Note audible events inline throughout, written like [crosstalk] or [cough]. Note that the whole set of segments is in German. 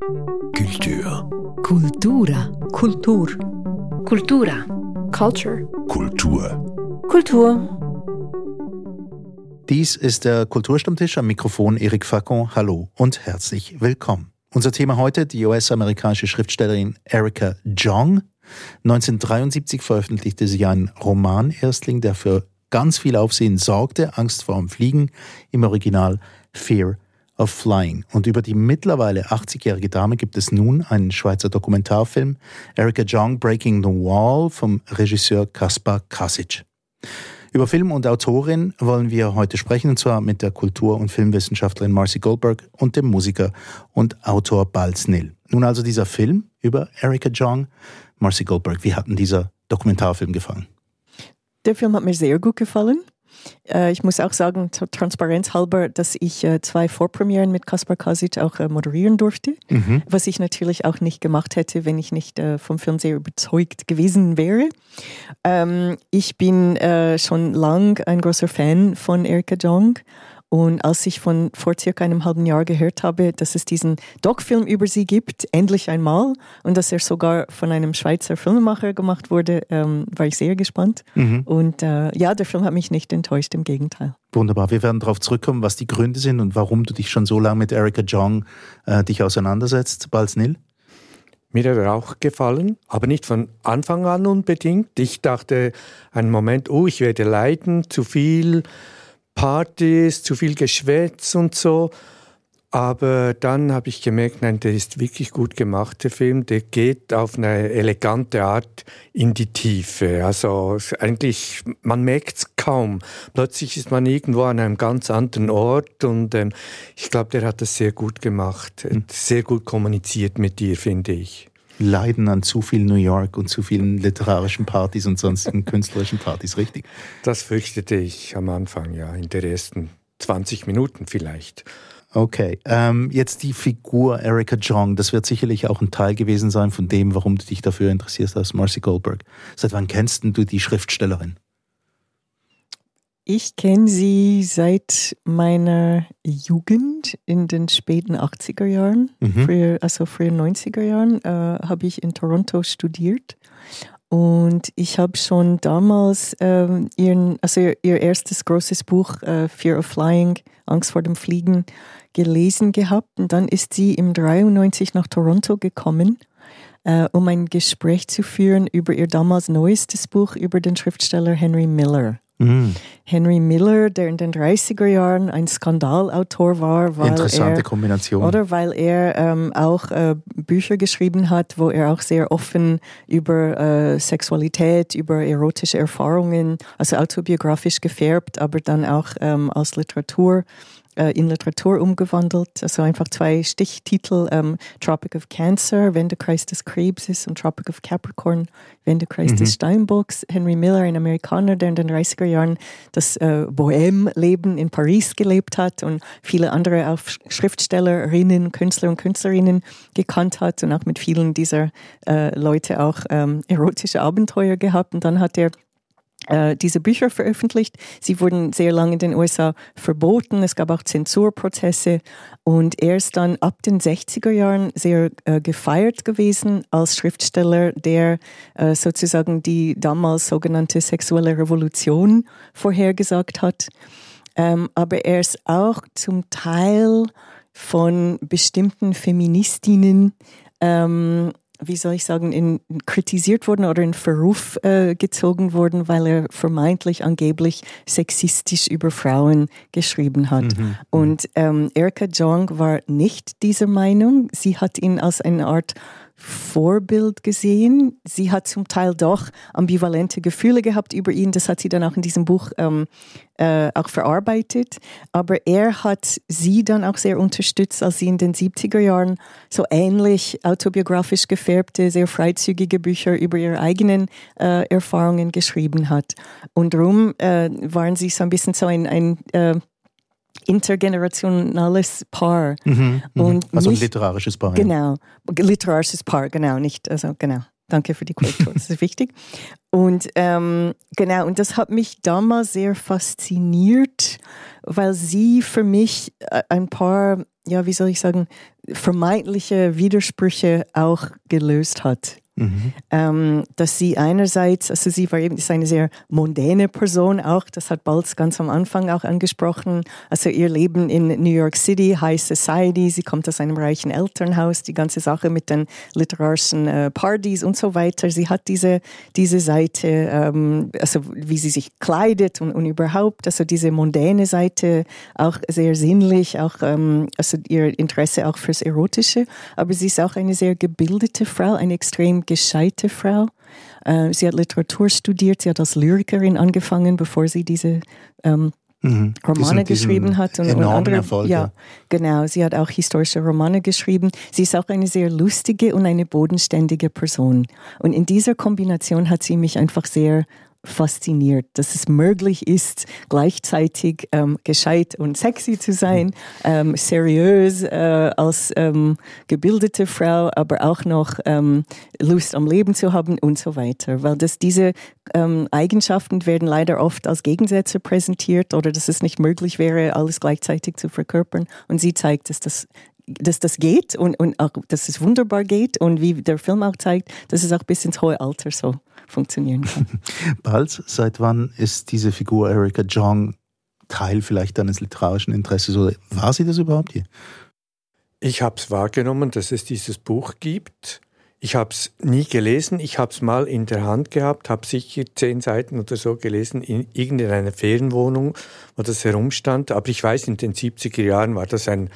Kultur. Kultura. Kultur. Kultura. Culture. Kultur. Kultur. Dies ist der Kulturstammtisch am Mikrofon Eric Facon. Hallo und herzlich willkommen. Unser Thema heute die US-amerikanische Schriftstellerin Erica Jong. 1973 veröffentlichte sie einen Roman-Erstling, der für ganz viel Aufsehen sorgte, Angst vor dem Fliegen, im Original Fear of Flying. Und über die mittlerweile 80-jährige Dame gibt es nun einen Schweizer Dokumentarfilm, Erica Jong Breaking the Wall vom Regisseur Kaspar Kasic. Über Film und Autorin wollen wir heute sprechen, und zwar mit der Kultur- und Filmwissenschaftlerin Marcy Goldberg und dem Musiker und Autor Balz Nil. Nun also dieser Film über Erica Jong. Marcy Goldberg, wie hat denn dieser Dokumentarfilm gefallen? Der Film hat mir sehr gut gefallen. Äh, ich muss auch sagen, transparenzhalber, dass ich äh, zwei Vorpremieren mit Kaspar Kasic auch äh, moderieren durfte, mhm. was ich natürlich auch nicht gemacht hätte, wenn ich nicht vom Film sehr überzeugt gewesen wäre. Ähm, ich bin schon lang ein großer Fan von Erika Jong und als ich von vor circa einem halben Jahr gehört habe, dass es diesen Doc-Film über sie gibt, endlich einmal, und dass er sogar von einem Schweizer Filmemacher gemacht wurde, ähm, war ich sehr gespannt. Mhm. Und äh, ja, der Film hat mich nicht enttäuscht, im Gegenteil. Wunderbar. Wir werden darauf zurückkommen, was die Gründe sind und warum du dich schon so lange mit Erika Jong äh, dich auseinandersetzt. Balz Nil? Mir hat er auch gefallen, aber nicht von Anfang an unbedingt. Ich dachte einen Moment, oh, ich werde leiden, zu viel Partys, zu viel Geschwätz und so. Aber dann habe ich gemerkt, nein, der ist wirklich gut gemacht, der Film. Der geht auf eine elegante Art in die Tiefe. Also eigentlich, man merkt es kaum. Plötzlich ist man irgendwo an einem ganz anderen Ort und ähm, ich glaube, der hat das sehr gut gemacht. Hm. Sehr gut kommuniziert mit dir, finde ich leiden an zu viel New York und zu vielen literarischen Partys und sonstigen [laughs] künstlerischen Partys, richtig? Das fürchtete ich am Anfang, ja, in den ersten 20 Minuten vielleicht. Okay, ähm, jetzt die Figur Erika Jong, das wird sicherlich auch ein Teil gewesen sein von dem, warum du dich dafür interessierst als Marcy Goldberg. Seit wann kennst du die Schriftstellerin? Ich kenne sie seit meiner Jugend in den späten 80er Jahren, mhm. früher, also frühen 90er Jahren, äh, habe ich in Toronto studiert. Und ich habe schon damals ähm, ihren, also ihr, ihr, erstes großes Buch, äh, Fear of Flying, Angst vor dem Fliegen, gelesen gehabt. Und dann ist sie im 93 nach Toronto gekommen, äh, um ein Gespräch zu führen über ihr damals neuestes Buch über den Schriftsteller Henry Miller. Mm. Henry Miller, der in den 30er Jahren ein Skandalautor war, weil Interessante er, Kombination. Oder weil er ähm, auch äh, Bücher geschrieben hat, wo er auch sehr offen über äh, Sexualität, über erotische Erfahrungen, also autobiografisch gefärbt, aber dann auch ähm, als Literatur äh, in Literatur umgewandelt. Also einfach zwei Stichtitel, ähm, Tropic of Cancer, Wendekreis des Krebses und Tropic of Capricorn, Wendekreis mhm. des Steinbocks. Henry Miller, ein Amerikaner, der in den 30er Jahren das äh, Bohème-Leben in Paris gelebt hat und viele andere auch Schriftstellerinnen, Künstler und Künstlerinnen gekannt hat und auch mit vielen dieser äh, Leute auch ähm, erotische Abenteuer gehabt. Und dann hat er diese Bücher veröffentlicht. Sie wurden sehr lange in den USA verboten. Es gab auch Zensurprozesse und er ist dann ab den 60er Jahren sehr äh, gefeiert gewesen als Schriftsteller, der äh, sozusagen die damals sogenannte sexuelle Revolution vorhergesagt hat. Ähm, aber er ist auch zum Teil von bestimmten Feministinnen ähm, wie soll ich sagen, in, kritisiert worden oder in Verruf äh, gezogen worden, weil er vermeintlich angeblich sexistisch über Frauen geschrieben hat. Mhm. mhm. Und ähm, Erika Jong war nicht dieser Meinung. Sie hat ihn als eine Art Vorbild gesehen. Sie hat zum Teil doch ambivalente Gefühle gehabt über ihn. Das hat sie dann auch in diesem Buch ähm, äh, auch verarbeitet. Aber er hat sie dann auch sehr unterstützt, als sie in den 70er Jahren so ähnlich autobiografisch gefärbte, sehr freizügige Bücher über ihre eigenen äh, Erfahrungen geschrieben hat. Und darum äh, waren sie so ein bisschen so ein, ein äh, intergenerationales Paar. Mhm, mhm. und also nicht, ein literarisches Paar. Genau, literarisches Paar, genau, nicht, also genau. Danke für die Korrektur, das ist wichtig. Und ähm, genau, und das hat mich damals sehr fasziniert, weil sie für mich äh, ein paar ja, wie soll ich sagen, vermeintliche Widersprüche auch gelöst hat. Mhm. Dass sie einerseits, also sie war eben ist eine sehr mondäne Person auch, das hat Balz ganz am Anfang auch angesprochen. Also ihr Leben in New York City, High Society, sie kommt aus einem reichen Elternhaus, die ganze Sache mit den literarischen äh, Partys und so weiter. Sie hat diese, diese Seite, ähm, also wie sie sich kleidet und, und überhaupt, also diese mondäne Seite auch sehr sinnlich, auch ähm, also ihr Interesse auch fürs Erotische. Aber sie ist auch eine sehr gebildete Frau, eine extrem gescheite Frau. Äh, sie hat Literatur studiert, sie hat als Lyrikerin angefangen, bevor sie diese ähm, mhm. Romane geschrieben hat und, und andere Erfolg, ja, genau. Sie hat auch historische Romane geschrieben. Sie ist auch eine sehr lustige und eine bodenständige Person. Und in dieser Kombination hat sie mich einfach sehr fasziniert, dass es möglich ist, gleichzeitig ähm, gescheit und sexy zu sein, ähm, seriös äh, als ähm, gebildete Frau, aber auch noch ähm, Lust am Leben zu haben und so weiter. Weil das, diese ähm, Eigenschaften werden leider oft als Gegensätze präsentiert oder dass es nicht möglich wäre, alles gleichzeitig zu verkörpern. Und sie zeigt, dass das dass das geht und, und auch, dass es wunderbar geht und wie der Film auch zeigt, dass es auch bis ins hohe Alter so funktionieren kann. [laughs] Bald, seit wann ist diese Figur Erika Jong Teil vielleicht deines literarischen Interesses oder war sie das überhaupt hier? Ich habe es wahrgenommen, dass es dieses Buch gibt. Ich habe es nie gelesen. Ich habe es mal in der Hand gehabt, habe sicher zehn Seiten oder so gelesen in irgendeiner Ferienwohnung, wo das herumstand. Aber ich weiß, in den 70er Jahren war das ein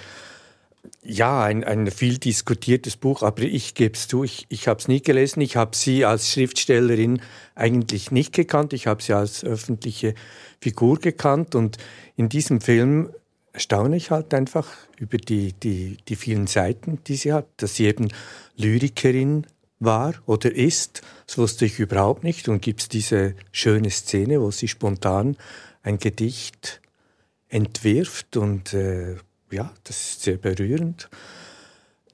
ja, ein, ein viel diskutiertes Buch, aber ich gebe es zu, ich, ich habe es nie gelesen. Ich habe sie als Schriftstellerin eigentlich nicht gekannt. Ich habe sie als öffentliche Figur gekannt. Und in diesem Film staune ich halt einfach über die, die, die vielen Seiten, die sie hat, dass sie eben Lyrikerin war oder ist. Das wusste ich überhaupt nicht. Und gibt es diese schöne Szene, wo sie spontan ein Gedicht entwirft und äh, ja, das ist sehr berührend.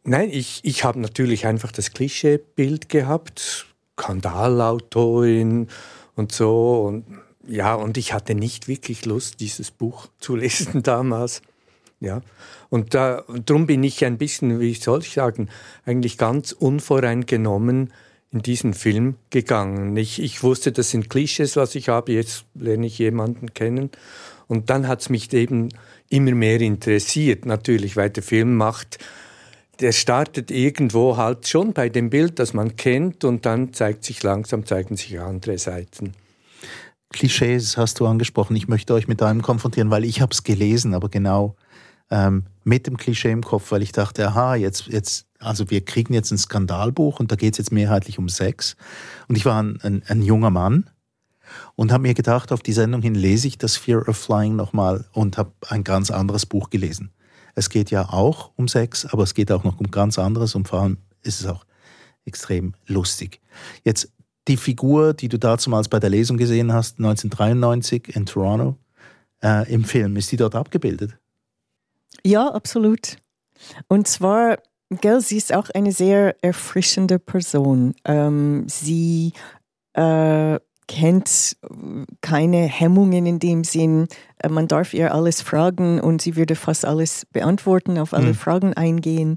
Nein, ich, ich habe natürlich einfach das Klischeebild gehabt, Skandalautorin und so. Und, ja, und ich hatte nicht wirklich Lust, dieses Buch [laughs] zu lesen damals. Ja, und, da, darum bin ich ein bisschen, wie soll ich sagen, eigentlich ganz unvoreingenommen in diesen Film gegangen. Ich, ich wusste, das sind Klischees, was ich habe, jetzt lerne ich jemanden kennen. Und dann hat es mich eben immer mehr interessiert, natürlich, weil der Film macht, der startet irgendwo halt schon bei dem Bild, das man kennt, und dann zeigt sich langsam, zeigen sich andere Seiten. Klischees hast du angesprochen. Ich möchte euch mit einem konfrontieren, weil ich habe es gelesen, aber genau ähm, mit dem Klischee im Kopf, weil ich dachte, aha, jetzt, jetzt, also wir kriegen jetzt ein Skandalbuch und da geht es jetzt mehrheitlich um Sex. Und ich war ein, ein, ein junger Mann und habe mir gedacht, auf die Sendung hin lese ich das Fear of Flying nochmal und habe ein ganz anderes Buch gelesen. Es geht ja auch um Sex, aber es geht auch noch um ganz anderes und vor allem ist es auch extrem lustig. Jetzt die Figur, die du damals bei der Lesung gesehen hast, 1993 in Toronto, äh, im Film, ist die dort abgebildet? Ja, absolut. Und zwar, gell, sie ist auch eine sehr erfrischende Person. Ähm, sie äh, kennt keine Hemmungen in dem Sinn. Äh, man darf ihr alles fragen und sie würde fast alles beantworten, auf alle mhm. Fragen eingehen.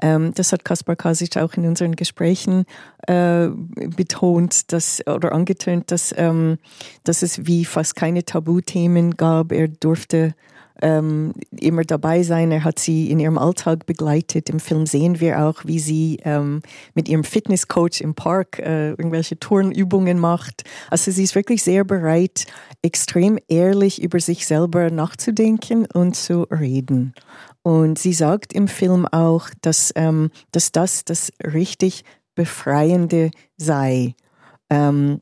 Ähm, das hat Kaspar Kasic auch in unseren Gesprächen äh, betont dass, oder angetönt, dass, ähm, dass es wie fast keine Tabuthemen gab. Er durfte ähm, immer dabei sein. Er hat sie in ihrem Alltag begleitet. Im Film sehen wir auch, wie sie ähm, mit ihrem Fitnesscoach im Park äh, irgendwelche Turnübungen macht. Also sie ist wirklich sehr bereit, extrem ehrlich über sich selber nachzudenken und zu reden. Und sie sagt im Film auch, dass, ähm, dass das das richtig Befreiende sei. Ähm,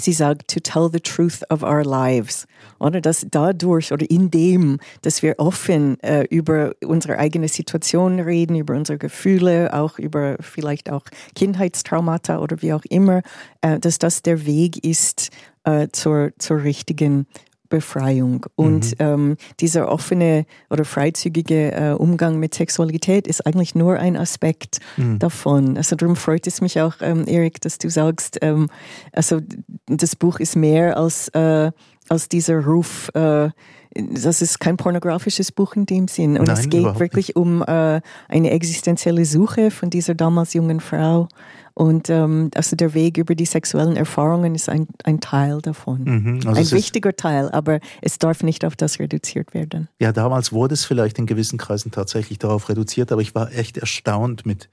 sie sagt, to tell the truth of our lives. Oder dass dadurch oder in dem, dass wir offen äh, über unsere eigene Situation reden, über unsere Gefühle, auch über vielleicht auch Kindheitstraumata oder wie auch immer, äh, dass das der Weg ist äh, zur, zur richtigen Befreiung. Und mhm. ähm, dieser offene oder freizügige äh, Umgang mit Sexualität ist eigentlich nur ein Aspekt mhm. davon. Also darum freut es mich auch, ähm, Erik, dass du sagst, ähm, also das Buch ist mehr als äh, als dieser Ruf. Äh, das ist kein pornografisches Buch in dem Sinn. Und Nein, es geht wirklich um äh, eine existenzielle Suche von dieser damals jungen Frau. Und ähm, also der Weg über die sexuellen Erfahrungen ist ein, ein Teil davon. Mhm, also ein wichtiger Teil, aber es darf nicht auf das reduziert werden. Ja, damals wurde es vielleicht in gewissen Kreisen tatsächlich darauf reduziert, aber ich war echt erstaunt mit,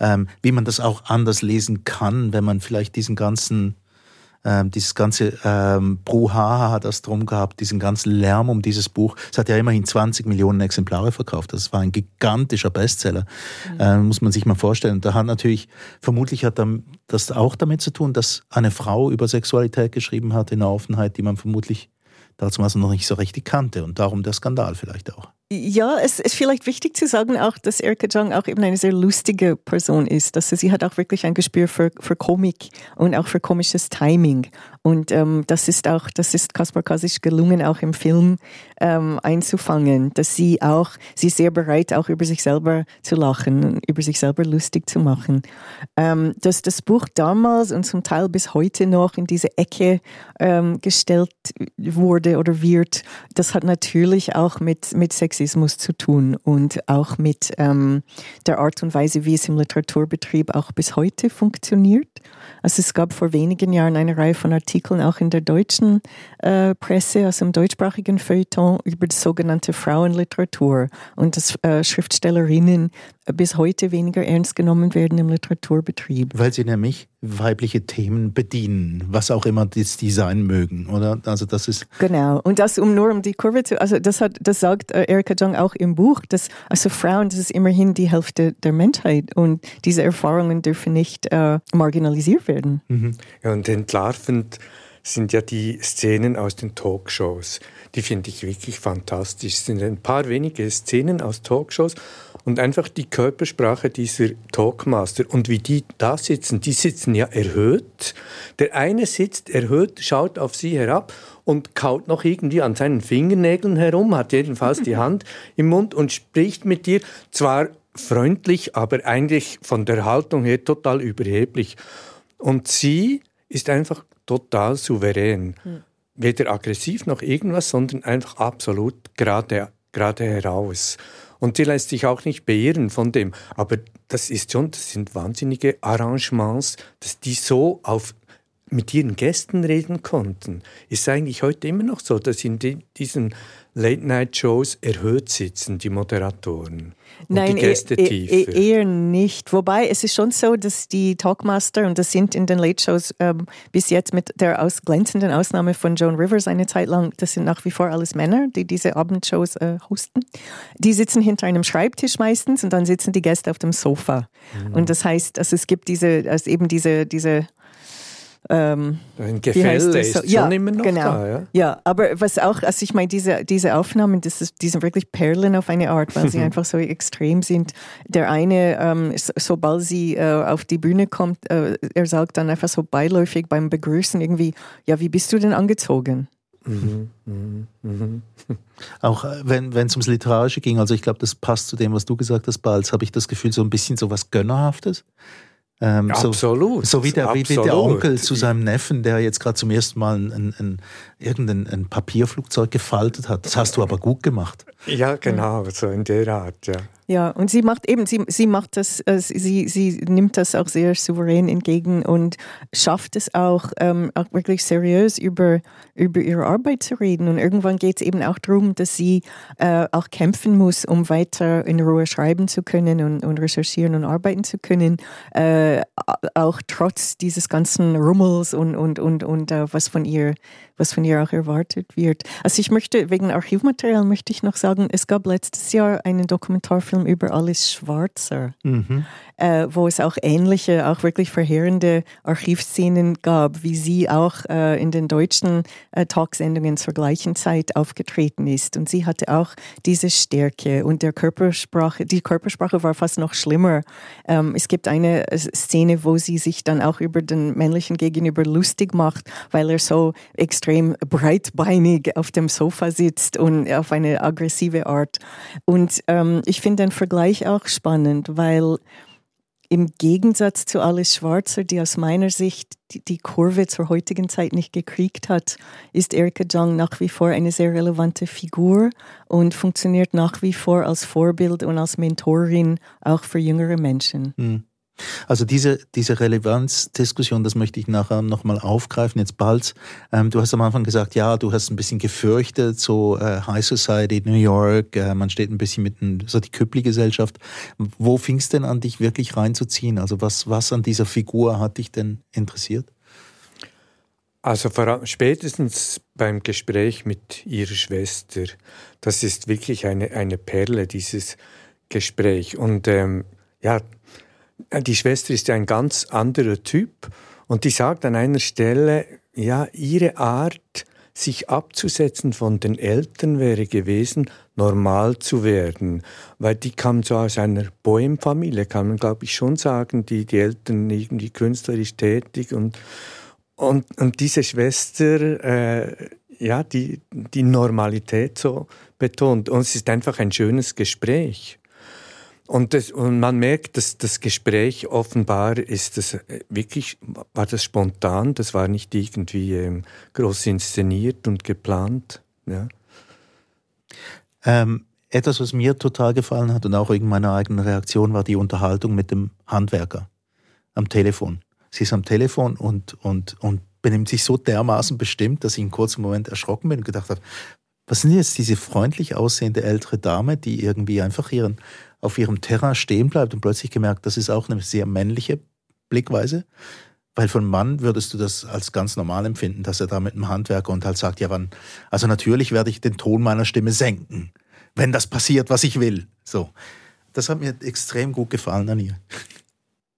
ähm, wie man das auch anders lesen kann, wenn man vielleicht diesen ganzen, ähm, dieses ganze ähm, Brouhaha, das drum gehabt, diesen ganzen Lärm um dieses Buch. Es hat ja immerhin 20 Millionen Exemplare verkauft. Das war ein gigantischer Bestseller, äh, muss man sich mal vorstellen. Und da hat natürlich, vermutlich hat das auch damit zu tun, dass eine Frau über Sexualität geschrieben hat in einer Offenheit, die man vermutlich dazu noch nicht so richtig kannte und darum der Skandal vielleicht auch. Ja, es ist vielleicht wichtig zu sagen auch, dass Erika Jong auch eben eine sehr lustige Person ist. Dass sie, sie hat auch wirklich ein Gespür für, für Komik und auch für komisches Timing. Und ähm, das ist auch, das ist Kaspar Kasic gelungen, auch im Film ähm, einzufangen, dass sie auch, sie ist sehr bereit, auch über sich selber zu lachen und über sich selber lustig zu machen. Ähm, dass das Buch damals und zum Teil bis heute noch in diese Ecke ähm, gestellt wurde oder wird, das hat natürlich auch mit, mit Sexismus zu tun und auch mit ähm, der Art und Weise, wie es im Literaturbetrieb auch bis heute funktioniert. Also es gab vor wenigen Jahren eine Reihe von Artikeln auch in der deutschen äh, Presse, also im deutschsprachigen Feuilleton über die sogenannte Frauenliteratur und dass äh, Schriftstellerinnen bis heute weniger ernst genommen werden im Literaturbetrieb. Weil sie nämlich weibliche Themen bedienen, was auch immer das die sein mögen, oder? Also das ist Genau. Und das, um nur um die Kurve zu, also das hat, das sagt äh, Erika Jong auch im Buch, dass, also Frauen, das ist immerhin die Hälfte der Menschheit und diese Erfahrungen dürfen nicht äh, marginalisiert werden. Ja, und entlarvend sind ja die Szenen aus den Talkshows. Die finde ich wirklich fantastisch. Es sind ein paar wenige Szenen aus Talkshows und einfach die Körpersprache dieser Talkmaster und wie die da sitzen. Die sitzen ja erhöht. Der eine sitzt erhöht, schaut auf sie herab und kaut noch irgendwie an seinen Fingernägeln herum, hat jedenfalls die [laughs] Hand im Mund und spricht mit dir zwar freundlich, aber eigentlich von der Haltung her total überheblich. Und sie ist einfach total souverän. Weder aggressiv noch irgendwas, sondern einfach absolut gerade, gerade heraus. Und sie lässt sich auch nicht beirren von dem. Aber das ist schon, das sind wahnsinnige Arrangements, dass die so auf mit ihren Gästen reden konnten. Ist eigentlich heute immer noch so, dass in die, diesen Late-Night-Shows erhöht sitzen, die Moderatoren. Und Nein, die Gäste e- tiefer. e- eher nicht. Wobei es ist schon so, dass die Talkmaster, und das sind in den Late Shows ähm, bis jetzt mit der aus glänzenden Ausnahme von Joan Rivers eine Zeit lang, das sind nach wie vor alles Männer, die diese Abendshows äh, hosten. Die sitzen hinter einem Schreibtisch meistens und dann sitzen die Gäste auf dem Sofa. Mhm. Und das heißt, also es gibt diese, also eben diese, diese ähm, Ein Gefälle das ist so? schon ja, immer noch genau. da. Ja? Ja, aber was auch, also ich meine, diese, diese Aufnahmen, das ist, die sind wirklich Perlen auf eine Art, weil sie [laughs] einfach so extrem sind. Der eine, ähm, so, sobald sie äh, auf die Bühne kommt, äh, er sagt dann einfach so beiläufig beim Begrüßen irgendwie, ja, wie bist du denn angezogen? [laughs] auch, äh, wenn wenn es ums Literarische ging, also ich glaube, das passt zu dem, was du gesagt hast, Balz, habe ich das Gefühl, so ein bisschen so was Gönnerhaftes. Ähm, so, Absolut. So wie der, wie der. Onkel zu seinem Neffen, der jetzt gerade zum ersten Mal ein, ein, ein, irgendein ein Papierflugzeug gefaltet hat. Das hast du aber gut gemacht. Ja, genau, so in der Art, ja. Ja, und sie macht eben, sie, sie macht das, äh, sie, sie nimmt das auch sehr souverän entgegen und schafft es auch, ähm, auch wirklich seriös über, über ihre Arbeit zu reden. Und irgendwann geht es eben auch darum, dass sie äh, auch kämpfen muss, um weiter in Ruhe schreiben zu können und, und recherchieren und arbeiten zu können, äh, auch trotz dieses ganzen Rummels und, und, und, und äh, was von ihr was von ihr auch erwartet wird. Also ich möchte, wegen Archivmaterial möchte ich noch sagen, es gab letztes Jahr einen Dokumentarfilm über Alice Schwarzer, äh, wo es auch ähnliche, auch wirklich verheerende Archivszenen gab, wie sie auch äh, in den deutschen äh, Talksendungen zur gleichen Zeit aufgetreten ist. Und sie hatte auch diese Stärke und der Körpersprache, die Körpersprache war fast noch schlimmer. Ähm, es gibt eine Szene, wo sie sich dann auch über den männlichen Gegenüber lustig macht, weil er so extrem breitbeinig auf dem Sofa sitzt und auf eine aggressive Art. Und ähm, ich finde den Vergleich auch spannend, weil im Gegensatz zu Alice Schwarzer, die aus meiner Sicht die, die Kurve zur heutigen Zeit nicht gekriegt hat, ist Erika Jong nach wie vor eine sehr relevante Figur und funktioniert nach wie vor als Vorbild und als Mentorin auch für jüngere Menschen. Mhm. Also diese, diese Relevanzdiskussion, das möchte ich nachher nochmal aufgreifen, jetzt bald. Ähm, du hast am Anfang gesagt, ja, du hast ein bisschen gefürchtet, so äh, High Society, New York, äh, man steht ein bisschen mit so die Köppli-Gesellschaft. Wo fing es denn an, dich wirklich reinzuziehen? Also was, was an dieser Figur hat dich denn interessiert? Also spätestens beim Gespräch mit ihrer Schwester, das ist wirklich eine, eine Perle, dieses Gespräch. Und ähm, ja, die Schwester ist ja ein ganz anderer Typ und die sagt an einer Stelle, ja, ihre Art, sich abzusetzen von den Eltern wäre gewesen, normal zu werden. Weil die kam so aus einer Bohem-Familie, kann man glaube ich schon sagen, die, die Eltern irgendwie künstlerisch tätig und, und, und diese Schwester, äh, ja, die, die Normalität so betont. Und es ist einfach ein schönes Gespräch. Und, das, und man merkt, dass das Gespräch offenbar ist das äh, wirklich, war das spontan, das war nicht irgendwie ähm, groß inszeniert und geplant. Ja. Ähm, etwas, was mir total gefallen hat und auch wegen meiner eigenen Reaktion, war die Unterhaltung mit dem Handwerker am Telefon. Sie ist am Telefon und, und, und benimmt sich so dermaßen bestimmt, dass ich einen kurzen Moment erschrocken bin und gedacht habe, was sind jetzt diese freundlich aussehende ältere Dame, die irgendwie einfach ihren auf ihrem Terrain stehen bleibt und plötzlich gemerkt, das ist auch eine sehr männliche Blickweise. Weil von Mann würdest du das als ganz normal empfinden, dass er da mit einem Handwerker und halt sagt, ja wann, also natürlich werde ich den Ton meiner Stimme senken, wenn das passiert, was ich will. So. Das hat mir extrem gut gefallen an ihr.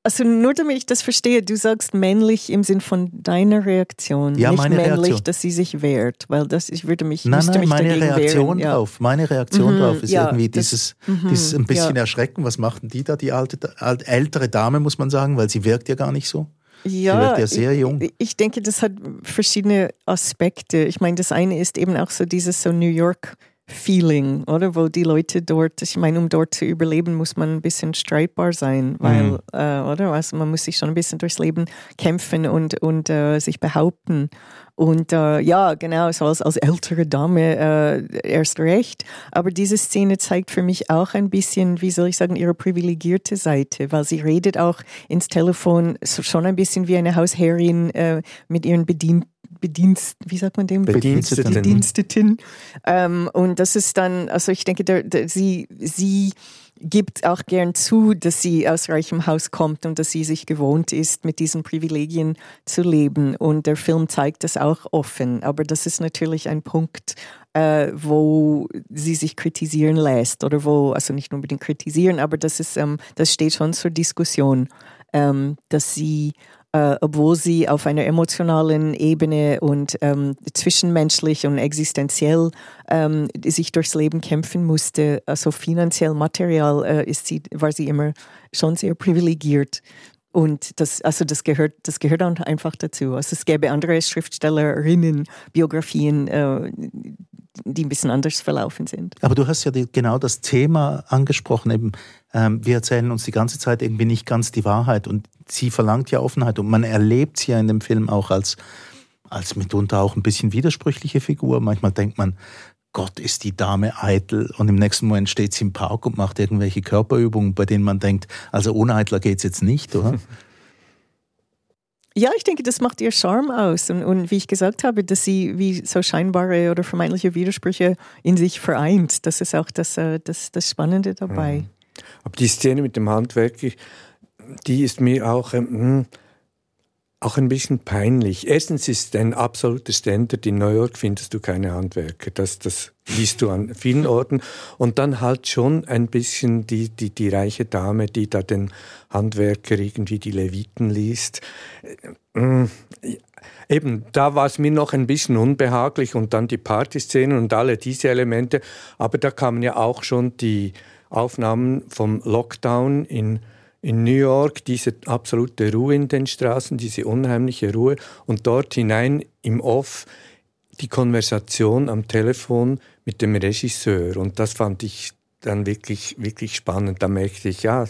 Also nur damit ich das verstehe, du sagst männlich im Sinn von deiner Reaktion, ja, nicht meine männlich, Reaktion. dass sie sich wehrt, weil das ich würde mich nein, nein, mich meine Reaktion wehren. drauf, meine Reaktion Mhm, drauf ist ja, irgendwie das- dieses, mhm, dieses ein bisschen ja. erschrecken. Was macht denn die da, die alte, alte, ältere Dame, muss man sagen, weil sie wirkt ja gar nicht so. Ja, wirkt ja sehr ich, jung. Ich denke, das hat verschiedene Aspekte. Ich meine, das eine ist eben auch so dieses so New York Feeling, oder? Wo die Leute dort, ich meine, um dort zu überleben, muss man ein bisschen streitbar sein, weil, Mhm. äh, oder? Also man muss sich schon ein bisschen durchs Leben kämpfen und, und äh, sich behaupten. Und äh, ja, genau, so als, als ältere Dame äh, erst recht. Aber diese Szene zeigt für mich auch ein bisschen, wie soll ich sagen, ihre privilegierte Seite, weil sie redet auch ins Telefon schon ein bisschen wie eine Hausherrin äh, mit ihren Bedienten. Bedienst, wie sagt man dem? Bediensteten. Bediensteten. Ähm, und das ist dann, also ich denke, der, der, sie, sie gibt auch gern zu, dass sie aus reichem Haus kommt und dass sie sich gewohnt ist, mit diesen Privilegien zu leben. Und der Film zeigt das auch offen. Aber das ist natürlich ein Punkt, äh, wo sie sich kritisieren lässt oder wo, also nicht unbedingt kritisieren, aber das ist, ähm, das steht schon zur Diskussion, ähm, dass sie äh, obwohl sie auf einer emotionalen Ebene und ähm, zwischenmenschlich und existenziell ähm, sich durchs Leben kämpfen musste, also finanziell, material, äh, ist sie, war sie immer schon sehr privilegiert. Und das, also das gehört, das gehört einfach dazu. Also es gäbe andere Schriftstellerinnen, Biografien, äh, die ein bisschen anders verlaufen sind. Aber du hast ja die, genau das Thema angesprochen, eben, ähm, wir erzählen uns die ganze Zeit irgendwie nicht ganz die Wahrheit und sie verlangt ja Offenheit und man erlebt sie ja in dem Film auch als, als mitunter auch ein bisschen widersprüchliche Figur. Manchmal denkt man, Gott ist die Dame eitel und im nächsten Moment steht sie im Park und macht irgendwelche Körperübungen, bei denen man denkt, also ohne Eitler geht's jetzt nicht, oder? [laughs] Ja, ich denke, das macht ihr Charme aus. Und, und wie ich gesagt habe, dass sie wie so scheinbare oder vermeintliche Widersprüche in sich vereint. Das ist auch das, äh, das, das Spannende dabei. Aber die Szene mit dem Handwerker, die ist mir auch, ähm, hm, auch ein bisschen peinlich. Erstens ist ein absoluter Standard, in New York findest du keine Handwerker. Das, das liest du an vielen Orten. Und dann halt schon ein bisschen die, die, die reiche Dame, die da den Handwerker irgendwie die Leviten liest. Hm, Eben, da war es mir noch ein bisschen unbehaglich und dann die Partyszenen und alle diese Elemente. Aber da kamen ja auch schon die Aufnahmen vom Lockdown in, in New York, diese absolute Ruhe in den Straßen, diese unheimliche Ruhe und dort hinein im Off die Konversation am Telefon mit dem Regisseur. Und das fand ich dann wirklich, wirklich spannend. Da merkte ich, ja,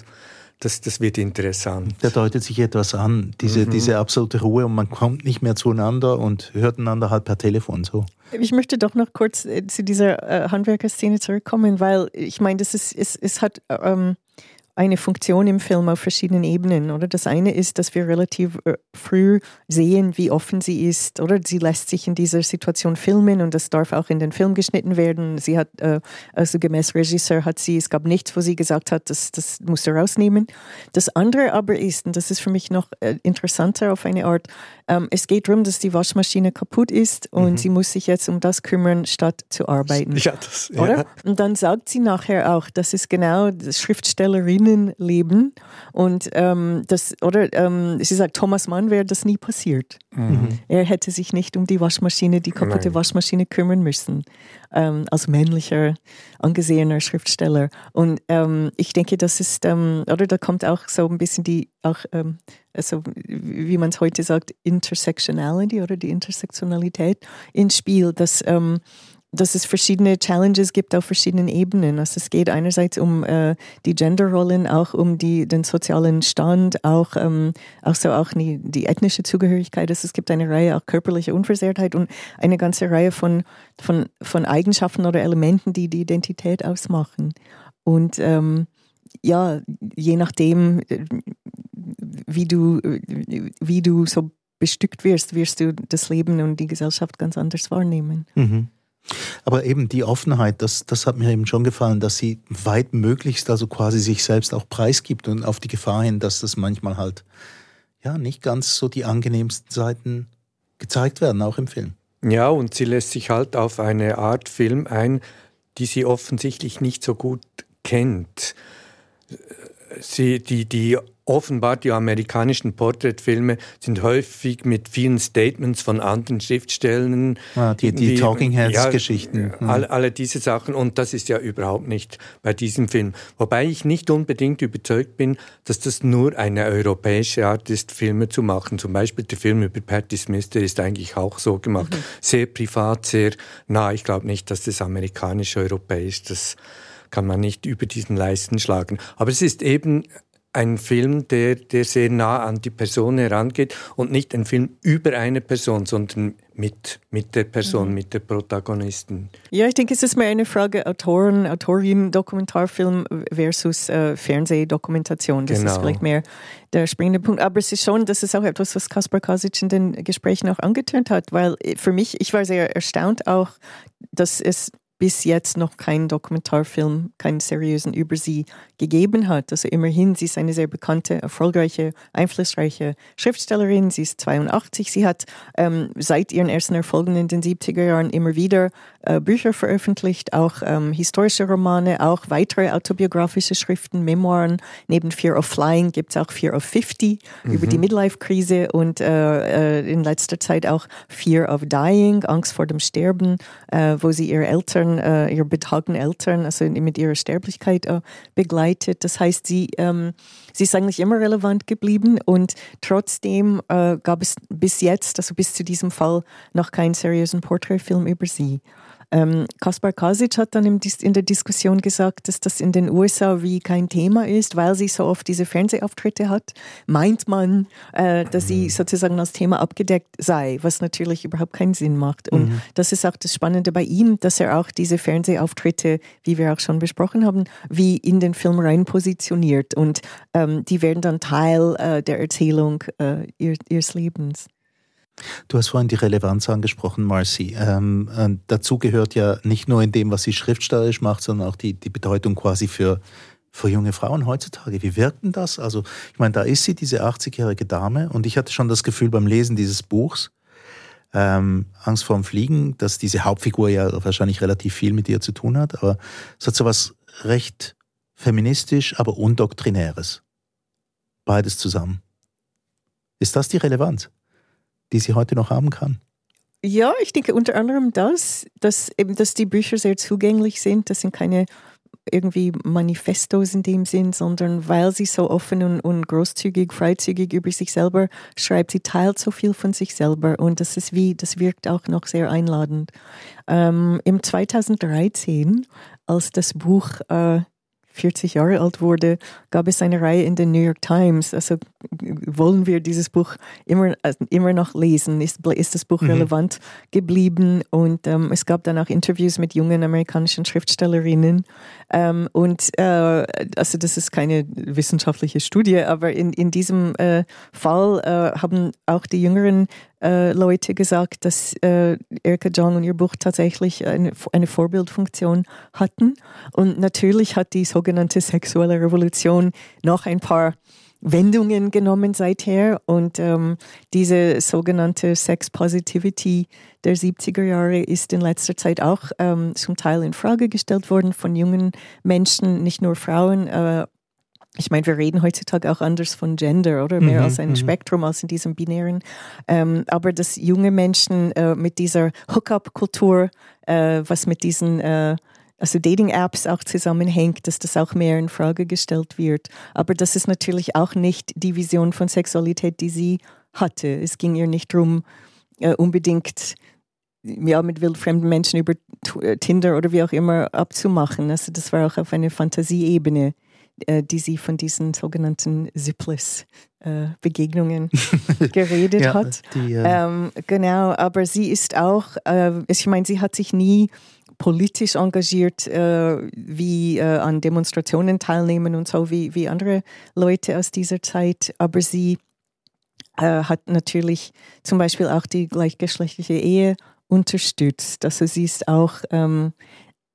das, das wird interessant. Da deutet sich etwas an, diese, mhm. diese absolute Ruhe und man kommt nicht mehr zueinander und hört einander halt per Telefon so. Ich möchte doch noch kurz äh, zu dieser äh, Handwerkerszene zurückkommen, weil ich meine, das ist, es, es hat ähm, eine Funktion im Film auf verschiedenen Ebenen, oder? Das eine ist, dass wir relativ äh, früh sehen, wie offen sie ist, oder? Sie lässt sich in dieser Situation filmen und das darf auch in den Film geschnitten werden. Sie hat, äh, also gemäß Regisseur hat sie, es gab nichts, wo sie gesagt hat, das, das musst du rausnehmen. Das andere aber ist, und das ist für mich noch äh, interessanter auf eine Art, ähm, es geht darum, dass die Waschmaschine kaputt ist und mhm. sie muss sich jetzt um das kümmern, statt zu arbeiten. Ja, das, ja. Oder? Und dann sagt sie nachher auch, das ist genau das Schriftstellerinnenleben und ähm, das, oder ähm, sie sagt, Thomas Mann wäre das nie passiert. Mhm. Er hätte sich nicht um die Waschmaschine, die kaputte Nein. Waschmaschine kümmern müssen ähm, als männlicher, angesehener Schriftsteller. Und ähm, ich denke, das ist, ähm, oder da kommt auch so ein bisschen die, auch, ähm, also wie man es heute sagt, Intersectionality oder die Intersektionalität ins Spiel, dass dass es verschiedene Challenges gibt auf verschiedenen Ebenen. Also es geht einerseits um äh, die Genderrollen, auch um die, den sozialen Stand, auch, ähm, auch so auch die, die ethnische Zugehörigkeit. Also es gibt eine Reihe auch körperliche Unversehrtheit und eine ganze Reihe von, von, von Eigenschaften oder Elementen, die die Identität ausmachen. Und ähm, ja, je nachdem, wie du, wie du so bestückt wirst, wirst du das Leben und die Gesellschaft ganz anders wahrnehmen. Mhm. Aber eben die Offenheit, das, das hat mir eben schon gefallen, dass sie weit möglichst also quasi sich selbst auch preisgibt und auf die Gefahr hin, dass das manchmal halt ja nicht ganz so die angenehmsten Seiten gezeigt werden, auch im Film. Ja, und sie lässt sich halt auf eine Art Film ein, die sie offensichtlich nicht so gut kennt. Sie, die, die offenbar die amerikanischen Porträtfilme sind häufig mit vielen Statements von anderen Schriftstellern. Ah, die, die Talking Heads-Geschichten. Ja, alle, alle, diese Sachen und das ist ja überhaupt nicht bei diesem Film. Wobei ich nicht unbedingt überzeugt bin, dass das nur eine europäische Art ist, Filme zu machen. Zum Beispiel der Film über Patti Smith, der ist eigentlich auch so gemacht. Mhm. Sehr privat, sehr nah. Ich glaube nicht, dass das amerikanisch-europäisch, das kann man nicht über diesen Leisten schlagen. Aber es ist eben ein Film, der, der sehr nah an die Person herangeht und nicht ein Film über eine Person, sondern mit, mit der Person, mhm. mit der Protagonistin. Ja, ich denke, es ist mehr eine Frage Autoren, Autorin, Dokumentarfilm versus äh, Fernsehdokumentation. Das genau. ist vielleicht mehr der springende Punkt. Aber es ist schon, das ist auch etwas, was Kaspar Kasic in den Gesprächen auch angetönt hat, weil für mich, ich war sehr erstaunt auch, dass es bis jetzt noch keinen Dokumentarfilm, keinen seriösen über sie gegeben hat. Also immerhin, sie ist eine sehr bekannte, erfolgreiche, einflussreiche Schriftstellerin. Sie ist 82. Sie hat ähm, seit ihren ersten Erfolgen in den 70er Jahren immer wieder äh, Bücher veröffentlicht, auch ähm, historische Romane, auch weitere autobiografische Schriften, Memoiren. Neben Fear of Flying gibt es auch Fear of 50 mhm. über die Midlife-Krise und äh, äh, in letzter Zeit auch Fear of Dying, Angst vor dem Sterben, äh, wo sie ihre Eltern äh, ihre betagten Eltern, also mit ihrer Sterblichkeit äh, begleitet. Das heißt, sie, ähm, sie ist eigentlich immer relevant geblieben und trotzdem äh, gab es bis jetzt, also bis zu diesem Fall, noch keinen seriösen Porträtfilm über sie. Ähm, Kaspar Kasic hat dann in der Diskussion gesagt, dass das in den USA wie kein Thema ist, weil sie so oft diese Fernsehauftritte hat. Meint man, äh, dass sie mhm. sozusagen als Thema abgedeckt sei, was natürlich überhaupt keinen Sinn macht. Und mhm. das ist auch das Spannende bei ihm, dass er auch diese Fernsehauftritte, wie wir auch schon besprochen haben, wie in den Film rein positioniert. Und ähm, die werden dann Teil äh, der Erzählung äh, ihres Lebens. Du hast vorhin die Relevanz angesprochen, Marcy. Ähm, dazu gehört ja nicht nur in dem, was sie schriftstellerisch macht, sondern auch die, die Bedeutung quasi für, für junge Frauen heutzutage. Wie wirkt denn das? Also, ich meine, da ist sie, diese 80-jährige Dame, und ich hatte schon das Gefühl beim Lesen dieses Buchs, ähm, Angst vorm Fliegen, dass diese Hauptfigur ja wahrscheinlich relativ viel mit ihr zu tun hat, aber es hat so was recht feministisch, aber undoktrinäres. Beides zusammen. Ist das die Relevanz? Die sie heute noch haben kann? Ja, ich denke unter anderem das, dass eben, dass die Bücher sehr zugänglich sind. Das sind keine irgendwie Manifestos in dem Sinn, sondern weil sie so offen und, und großzügig, freizügig über sich selber schreibt, sie teilt so viel von sich selber und das ist wie, das wirkt auch noch sehr einladend. Ähm, Im 2013, als das Buch äh, 40 Jahre alt wurde, gab es eine Reihe in den New York Times. Also wollen wir dieses Buch immer, also immer noch lesen? Ist, ist das Buch mhm. relevant geblieben? Und ähm, es gab dann auch Interviews mit jungen amerikanischen Schriftstellerinnen. Ähm, und äh, also das ist keine wissenschaftliche Studie, aber in, in diesem äh, Fall äh, haben auch die jüngeren äh, Leute gesagt, dass äh, Erika Jong und ihr Buch tatsächlich eine, eine Vorbildfunktion hatten. Und natürlich hat die sogenannte sexuelle Revolution noch ein paar Wendungen genommen seither und ähm, diese sogenannte Sex Positivity der 70er Jahre ist in letzter Zeit auch ähm, zum Teil in Frage gestellt worden von jungen Menschen, nicht nur Frauen, äh, ich meine, wir reden heutzutage auch anders von Gender, oder? Mehr mhm, als ein mhm. Spektrum als in diesem binären. Ähm, aber dass junge Menschen äh, mit dieser Hookup-Kultur, äh, was mit diesen äh, also Dating-Apps auch zusammenhängt, dass das auch mehr in Frage gestellt wird. Aber das ist natürlich auch nicht die Vision von Sexualität, die sie hatte. Es ging ihr nicht darum, äh, unbedingt ja, mit wildfremden Menschen über äh, Tinder oder wie auch immer abzumachen. Also das war auch auf einer Fantasieebene die sie von diesen sogenannten Zipless-Begegnungen äh, [laughs] geredet ja, hat. Die, äh ähm, genau, aber sie ist auch, äh, ich meine, sie hat sich nie politisch engagiert, äh, wie äh, an Demonstrationen teilnehmen und so wie, wie andere Leute aus dieser Zeit, aber sie hat natürlich zum Beispiel auch die gleichgeschlechtliche Ehe unterstützt. Also sie ist auch ähm,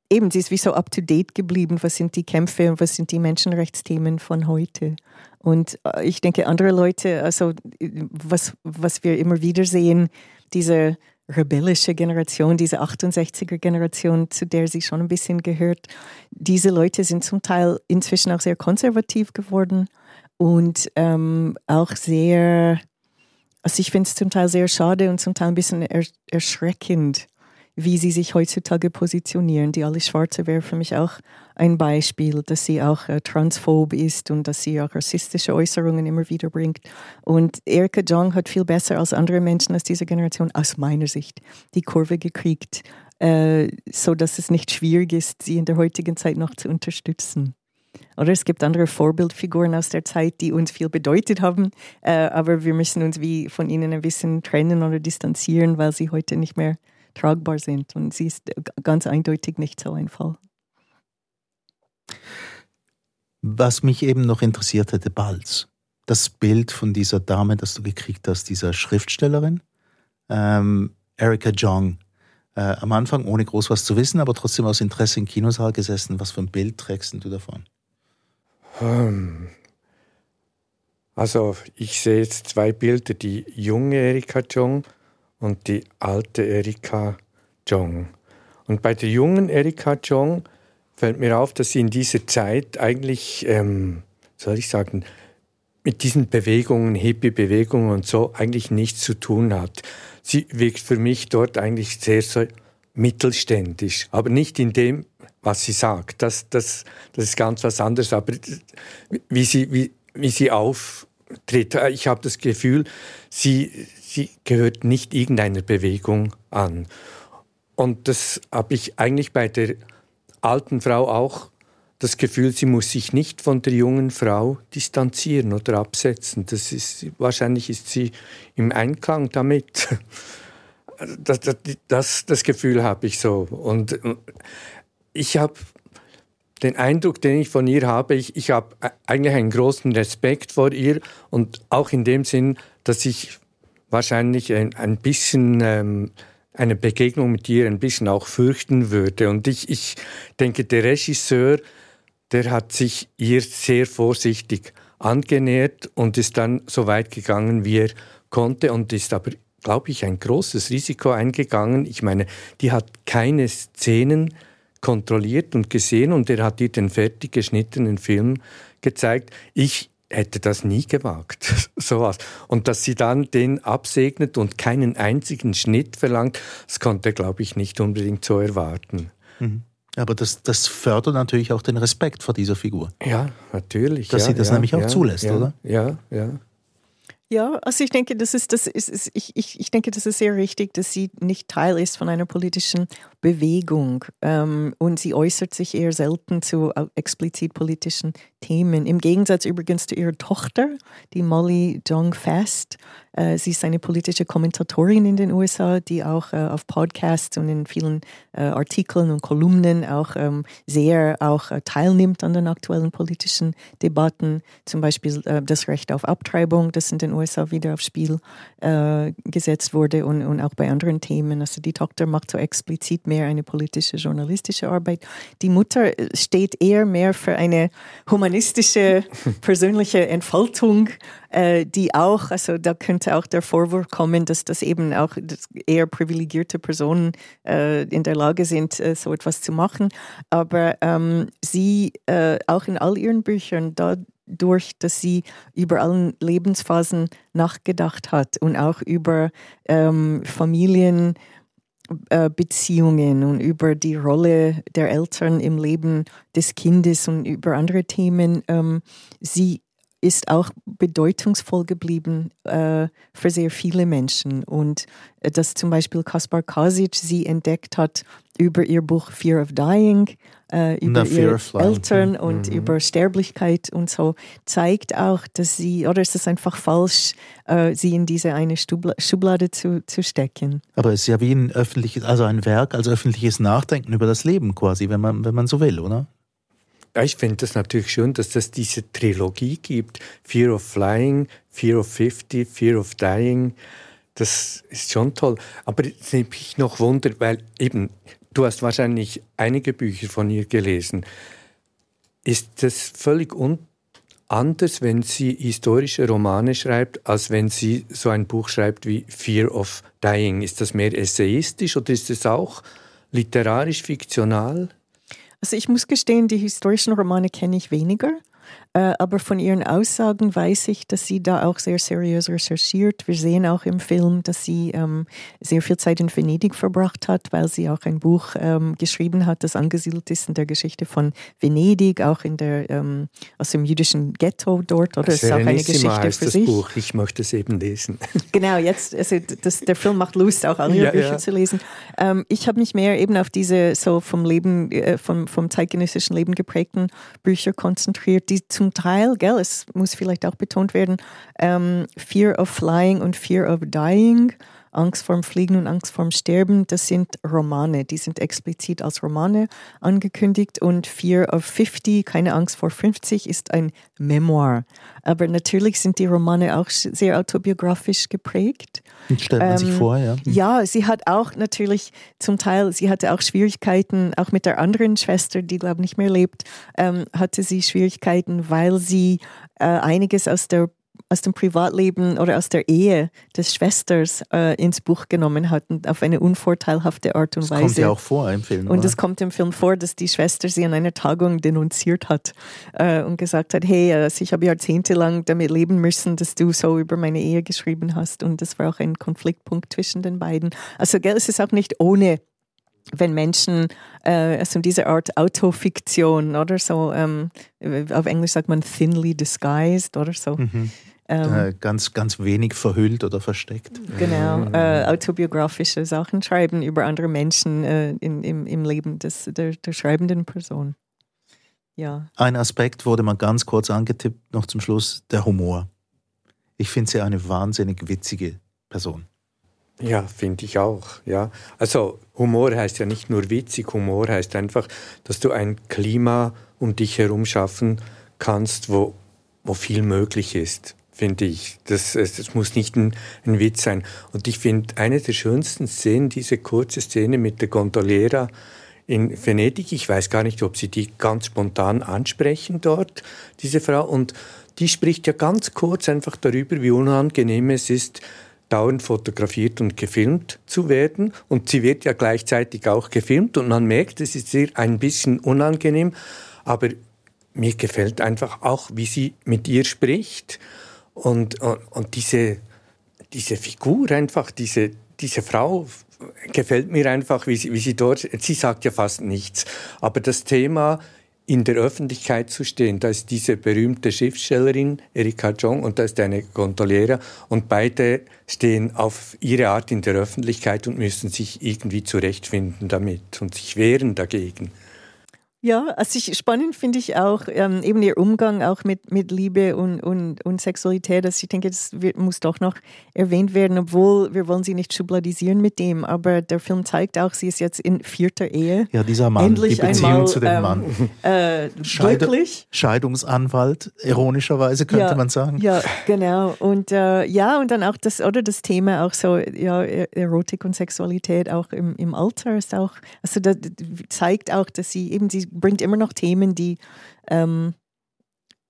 eben, sie ist wie so up to date geblieben. Was sind die Kämpfe und was sind die Menschenrechtsthemen von heute? Und äh, ich denke, andere Leute, also was, was wir immer wieder sehen, diese rebellische Generation, diese 68er Generation, zu der sie schon ein bisschen gehört, diese Leute sind zum Teil inzwischen auch sehr konservativ geworden und ähm, auch sehr, also ich finde es zum Teil sehr schade und zum Teil ein bisschen erschreckend, wie sie sich heutzutage positionieren. Die Alice Schwarze wäre für mich auch ein Beispiel, dass sie auch äh, transphob ist und dass sie auch rassistische Äußerungen immer wieder bringt. Und Erika Jong hat viel besser als andere Menschen aus dieser Generation, aus meiner Sicht, die Kurve gekriegt, äh, so dass es nicht schwierig ist, sie in der heutigen Zeit noch zu unterstützen. Oder es gibt andere Vorbildfiguren aus der Zeit, die uns viel bedeutet haben, äh, aber wir müssen uns wie von ihnen ein bisschen trennen oder distanzieren, weil sie heute nicht mehr tragbar sind. Und sie ist ganz eindeutig nicht so ein Fall. Was mich eben noch interessiert hätte, Balz. Das Bild von dieser Dame, das du gekriegt hast, dieser Schriftstellerin, ähm, Erika Jong. Äh, am Anfang ohne groß was zu wissen, aber trotzdem aus Interesse im Kinosaal gesessen. Was für ein Bild trägst du davon? Ähm, also ich sehe jetzt zwei Bilder, die junge Erika Jong und die alte Erika Jong. Und bei der jungen Erika Jong fällt mir auf, dass sie in dieser Zeit eigentlich, ähm, soll ich sagen, mit diesen Bewegungen, Hippie-Bewegungen und so eigentlich nichts zu tun hat. Sie wirkt für mich dort eigentlich sehr so mittelständisch, aber nicht in dem, was sie sagt. Das, das, das ist ganz was anderes. Aber wie sie, wie, wie sie auftritt, ich habe das Gefühl, sie, sie gehört nicht irgendeiner Bewegung an. Und das habe ich eigentlich bei der alten Frau auch das Gefühl, sie muss sich nicht von der jungen Frau distanzieren oder absetzen. Das ist, wahrscheinlich ist sie im Einklang damit. [laughs] Das, das, das Gefühl habe ich so. Und ich habe den Eindruck, den ich von ihr habe, ich, ich habe eigentlich einen großen Respekt vor ihr und auch in dem Sinn, dass ich wahrscheinlich ein, ein bisschen ähm, eine Begegnung mit ihr ein bisschen auch fürchten würde. Und ich, ich denke, der Regisseur, der hat sich ihr sehr vorsichtig angenähert und ist dann so weit gegangen, wie er konnte und ist aber, glaube ich, ein großes Risiko eingegangen. Ich meine, die hat keine Szenen kontrolliert und gesehen und er hat ihr den fertig geschnittenen Film gezeigt. Ich hätte das nie gewagt, [laughs] sowas. Und dass sie dann den absegnet und keinen einzigen Schnitt verlangt, das konnte, glaube ich, nicht unbedingt so erwarten. Mhm. Aber das, das fördert natürlich auch den Respekt vor dieser Figur. Ja, natürlich. Dass ja, sie das ja, nämlich auch ja, zulässt, oder? Ja, ja. Ja, also ich denke, das ist, das ist, ist ich, ich, ich denke, das ist sehr richtig, dass sie nicht Teil ist von einer politischen Bewegung ähm, und sie äußert sich eher selten zu explizit politischen Themen. Im Gegensatz übrigens zu ihrer Tochter, die Molly Jong Fast. Äh, sie ist eine politische Kommentatorin in den USA, die auch äh, auf Podcasts und in vielen äh, Artikeln und Kolumnen auch ähm, sehr auch äh, teilnimmt an den aktuellen politischen Debatten. Zum Beispiel äh, das Recht auf Abtreibung, das in den USA wieder aufs Spiel äh, gesetzt wurde und, und auch bei anderen Themen. Also die Tochter macht so explizit mehr eine politische, journalistische Arbeit. Die Mutter steht eher mehr für eine humanistische, [laughs] persönliche Entfaltung, äh, die auch, also da könnte auch der Vorwurf kommen, dass das eben auch eher privilegierte Personen äh, in der Lage sind, äh, so etwas zu machen. Aber ähm, sie äh, auch in all ihren Büchern, da durch, dass sie über allen Lebensphasen nachgedacht hat und auch über ähm, Familienbeziehungen äh, und über die Rolle der Eltern im Leben des Kindes und über andere Themen. Ähm, sie ist auch bedeutungsvoll geblieben äh, für sehr viele Menschen. Und äh, dass zum Beispiel Kaspar Kasic sie entdeckt hat über ihr Buch Fear of Dying, äh, über ihre Eltern und mhm. über Sterblichkeit und so, zeigt auch, dass sie, oder ist es einfach falsch, äh, sie in diese eine Stubla Schublade zu, zu stecken. Aber es ist ja wie ein öffentliches, also ein Werk als öffentliches Nachdenken über das Leben quasi, wenn man, wenn man so will, oder? Ja, ich finde das natürlich schön, dass es diese Trilogie gibt. Fear of Flying, Fear of 50, Fear of Dying. Das ist schon toll. Aber es nimmt mich noch Wunder, weil eben, du hast wahrscheinlich einige Bücher von ihr gelesen. Ist das völlig anders, wenn sie historische Romane schreibt, als wenn sie so ein Buch schreibt wie Fear of Dying? Ist das mehr essayistisch oder ist es auch literarisch fiktional? Also ich muss gestehen, die historischen Romane kenne ich weniger. Äh, aber von ihren Aussagen weiß ich, dass sie da auch sehr seriös recherchiert. Wir sehen auch im Film, dass sie ähm, sehr viel Zeit in Venedig verbracht hat, weil sie auch ein Buch ähm, geschrieben hat, das angesiedelt ist in der Geschichte von Venedig, auch in der, ähm, aus dem jüdischen Ghetto dort. Oder es ist auch eine Geschichte für das sich. Buch. Ich möchte es eben lesen. [laughs] Genau, jetzt, also das, der Film macht Lust, auch alle ja, Bücher ja. zu lesen. Ähm, ich habe mich mehr eben auf diese so vom Leben, äh, vom, vom zeitgenössischen Leben geprägten Bücher konzentriert, die zum Teil, gell, es muss vielleicht auch betont werden, ähm, Fear of Flying und Fear of Dying, Angst vorm Fliegen und Angst vorm Sterben, das sind Romane, die sind explizit als Romane angekündigt und Fear of 50, keine Angst vor 50, ist ein Memoir. Aber natürlich sind die Romane auch sehr autobiografisch geprägt. Das stellt man ähm, sich vor, ja. Hm. Ja, sie hat auch natürlich zum Teil, sie hatte auch Schwierigkeiten, auch mit der anderen Schwester, die glaube ich nicht mehr lebt, ähm, hatte sie Schwierigkeiten, weil sie äh, einiges aus der aus dem Privatleben oder aus der Ehe des Schwesters äh, ins Buch genommen hatten, auf eine unvorteilhafte Art und das Weise. Das kommt ja auch vor im Film. Und es kommt im Film vor, dass die Schwester sie an einer Tagung denunziert hat äh, und gesagt hat, hey, also ich habe jahrzehntelang damit leben müssen, dass du so über meine Ehe geschrieben hast. Und das war auch ein Konfliktpunkt zwischen den beiden. Also gell, es ist auch nicht ohne wenn Menschen, äh, also diese Art Autofiktion oder so, ähm, auf Englisch sagt man thinly disguised oder so, mhm. Ähm, äh, ganz, ganz wenig verhüllt oder versteckt. Genau, äh, autobiografische Sachen schreiben über andere Menschen äh, in, im, im Leben des, der, der schreibenden Person. Ja. Ein Aspekt wurde mal ganz kurz angetippt, noch zum Schluss, der Humor. Ich finde sie eine wahnsinnig witzige Person. Ja, finde ich auch. Ja. Also Humor heißt ja nicht nur witzig, Humor heißt einfach, dass du ein Klima um dich herum schaffen kannst, wo, wo viel möglich ist finde ich. Das, das muss nicht ein, ein Witz sein. Und ich finde eine der schönsten Szenen, diese kurze Szene mit der Gondoliera in Venedig. Ich weiß gar nicht, ob sie die ganz spontan ansprechen dort, diese Frau. Und die spricht ja ganz kurz einfach darüber, wie unangenehm es ist, dauernd fotografiert und gefilmt zu werden. Und sie wird ja gleichzeitig auch gefilmt und man merkt, es ist ihr ein bisschen unangenehm. Aber mir gefällt einfach auch, wie sie mit ihr spricht und, und, und diese, diese Figur einfach, diese, diese Frau gefällt mir einfach, wie sie, wie sie dort, sie sagt ja fast nichts, aber das Thema in der Öffentlichkeit zu stehen. Da ist diese berühmte Schriftstellerin Erika Jong und da ist eine Gondoliera und beide stehen auf ihre Art in der Öffentlichkeit und müssen sich irgendwie zurechtfinden damit und sich wehren dagegen. Ja, also ich, spannend finde ich auch ähm, eben ihr Umgang auch mit, mit Liebe und, und, und Sexualität. Also ich denke, das wird, muss doch noch erwähnt werden, obwohl wir wollen sie nicht schubladisieren mit dem. Aber der Film zeigt auch, sie ist jetzt in vierter Ehe. Ja, dieser Mann, Endlich die Beziehung einmal, zu dem ähm, Mann. Äh, Scheide- glücklich. Scheidungsanwalt, ironischerweise könnte Ja, man sagen. Ja, genau. Und äh, ja, und dann auch das, oder das Thema auch so, ja, E- Erotik und Sexualität auch im, im Alter ist auch, also das zeigt auch, dass sie eben, sie bringt immer noch Themen, die, ähm,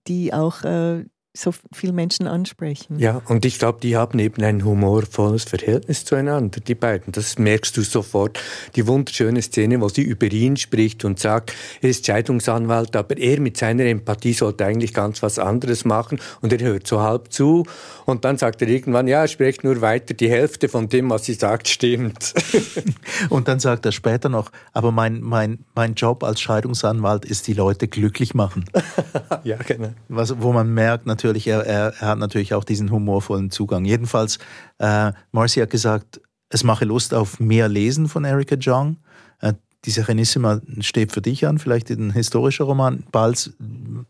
die auch äh, so viele Menschen ansprechen. Ja, und ich glaube, die haben eben ein humorvolles Verhältnis zueinander, die beiden. Das merkst du sofort. Die wunderschöne Szene, wo sie über ihn spricht und sagt, er ist Scheidungsanwalt, aber er mit seiner Empathie sollte eigentlich ganz was anderes machen und er hört so halb zu und dann sagt er irgendwann, ja, sprecht nur weiter, die Hälfte von dem, was sie sagt, stimmt. [laughs] [laughs] Und dann sagt er später noch, aber mein, mein, mein Job als Scheidungsanwalt ist, die Leute glücklich machen. [laughs] ja, genau. Was, wo man merkt, natürlich, er, er, er hat natürlich auch diesen humorvollen Zugang. Jedenfalls, äh, Marcy hat gesagt, es mache Lust auf mehr Lesen von Erika Jong. Äh, die Serenissima steht für dich an, vielleicht ein historischer Roman, bald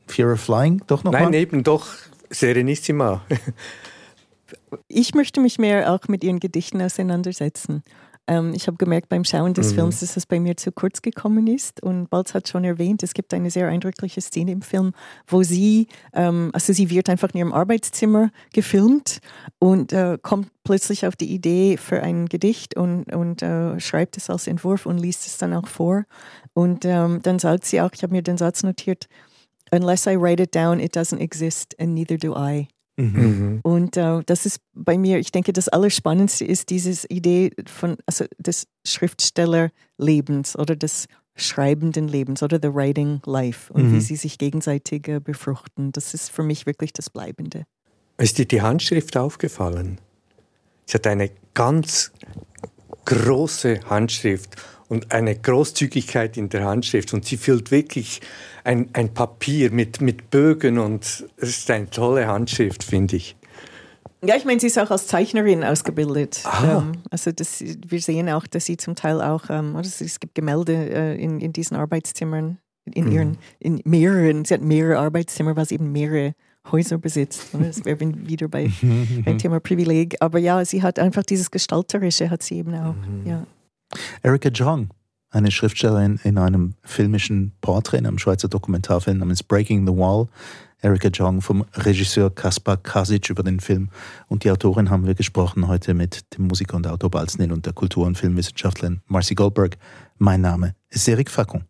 Fear of Flying, doch nochmal? Nein, eben doch Serenissima. Ich möchte mich mehr auch mit ihren Gedichten auseinandersetzen. Ähm, ich habe gemerkt beim Schauen des Mhm. Films, dass es bei mir zu kurz gekommen ist. Und Balz hat schon erwähnt, es gibt eine sehr eindrückliche Szene im Film, wo sie, ähm, also sie wird einfach in ihrem Arbeitszimmer gefilmt und äh, kommt plötzlich auf die Idee für ein Gedicht und, und äh, schreibt es als Entwurf und liest es dann auch vor. Und ähm, dann sagt sie auch, ich habe mir den Satz notiert, Unless I write it down, it doesn't exist and neither do I. Mhm. Und äh, das ist bei mir, ich denke, das Allerspannendste ist diese Idee von, also des Schriftstellerlebens oder des schreibenden Lebens oder the writing life und Mhm. wie sie sich gegenseitig äh, befruchten. Das ist für mich wirklich das Bleibende. Ist dir die Handschrift aufgefallen? Sie hat eine ganz große Handschrift und eine Großzügigkeit in der Handschrift und sie füllt wirklich ein, ein Papier mit, mit Bögen und es ist eine tolle Handschrift, finde ich. Ja, ich meine, sie ist auch als Zeichnerin ausgebildet. Ah. Ähm, also das, wir sehen auch, dass sie zum Teil auch, ähm, oder es, gibt Gemälde äh, in, in diesen Arbeitszimmern, in Mhm. ihren, in mehreren, sie hat mehrere Arbeitszimmer, weil sie eben mehrere Häuser besitzt. Oder? Das wäre wieder bei, [laughs] beim Thema Privileg. Aber ja, sie hat einfach dieses Gestalterische, hat sie eben auch. Mhm. Ja. Erika Jong, eine Schriftstellerin in einem filmischen Porträt, in einem Schweizer Dokumentarfilm namens Breaking the Wall. Erika Jong vom Regisseur Kaspar Kasic über den Film. Und die Autorin haben wir gesprochen heute mit dem Musiker und Autor Balznil und der Kultur- und Filmwissenschaftlerin Marcy Goldberg. Mein Name ist Eric Facon.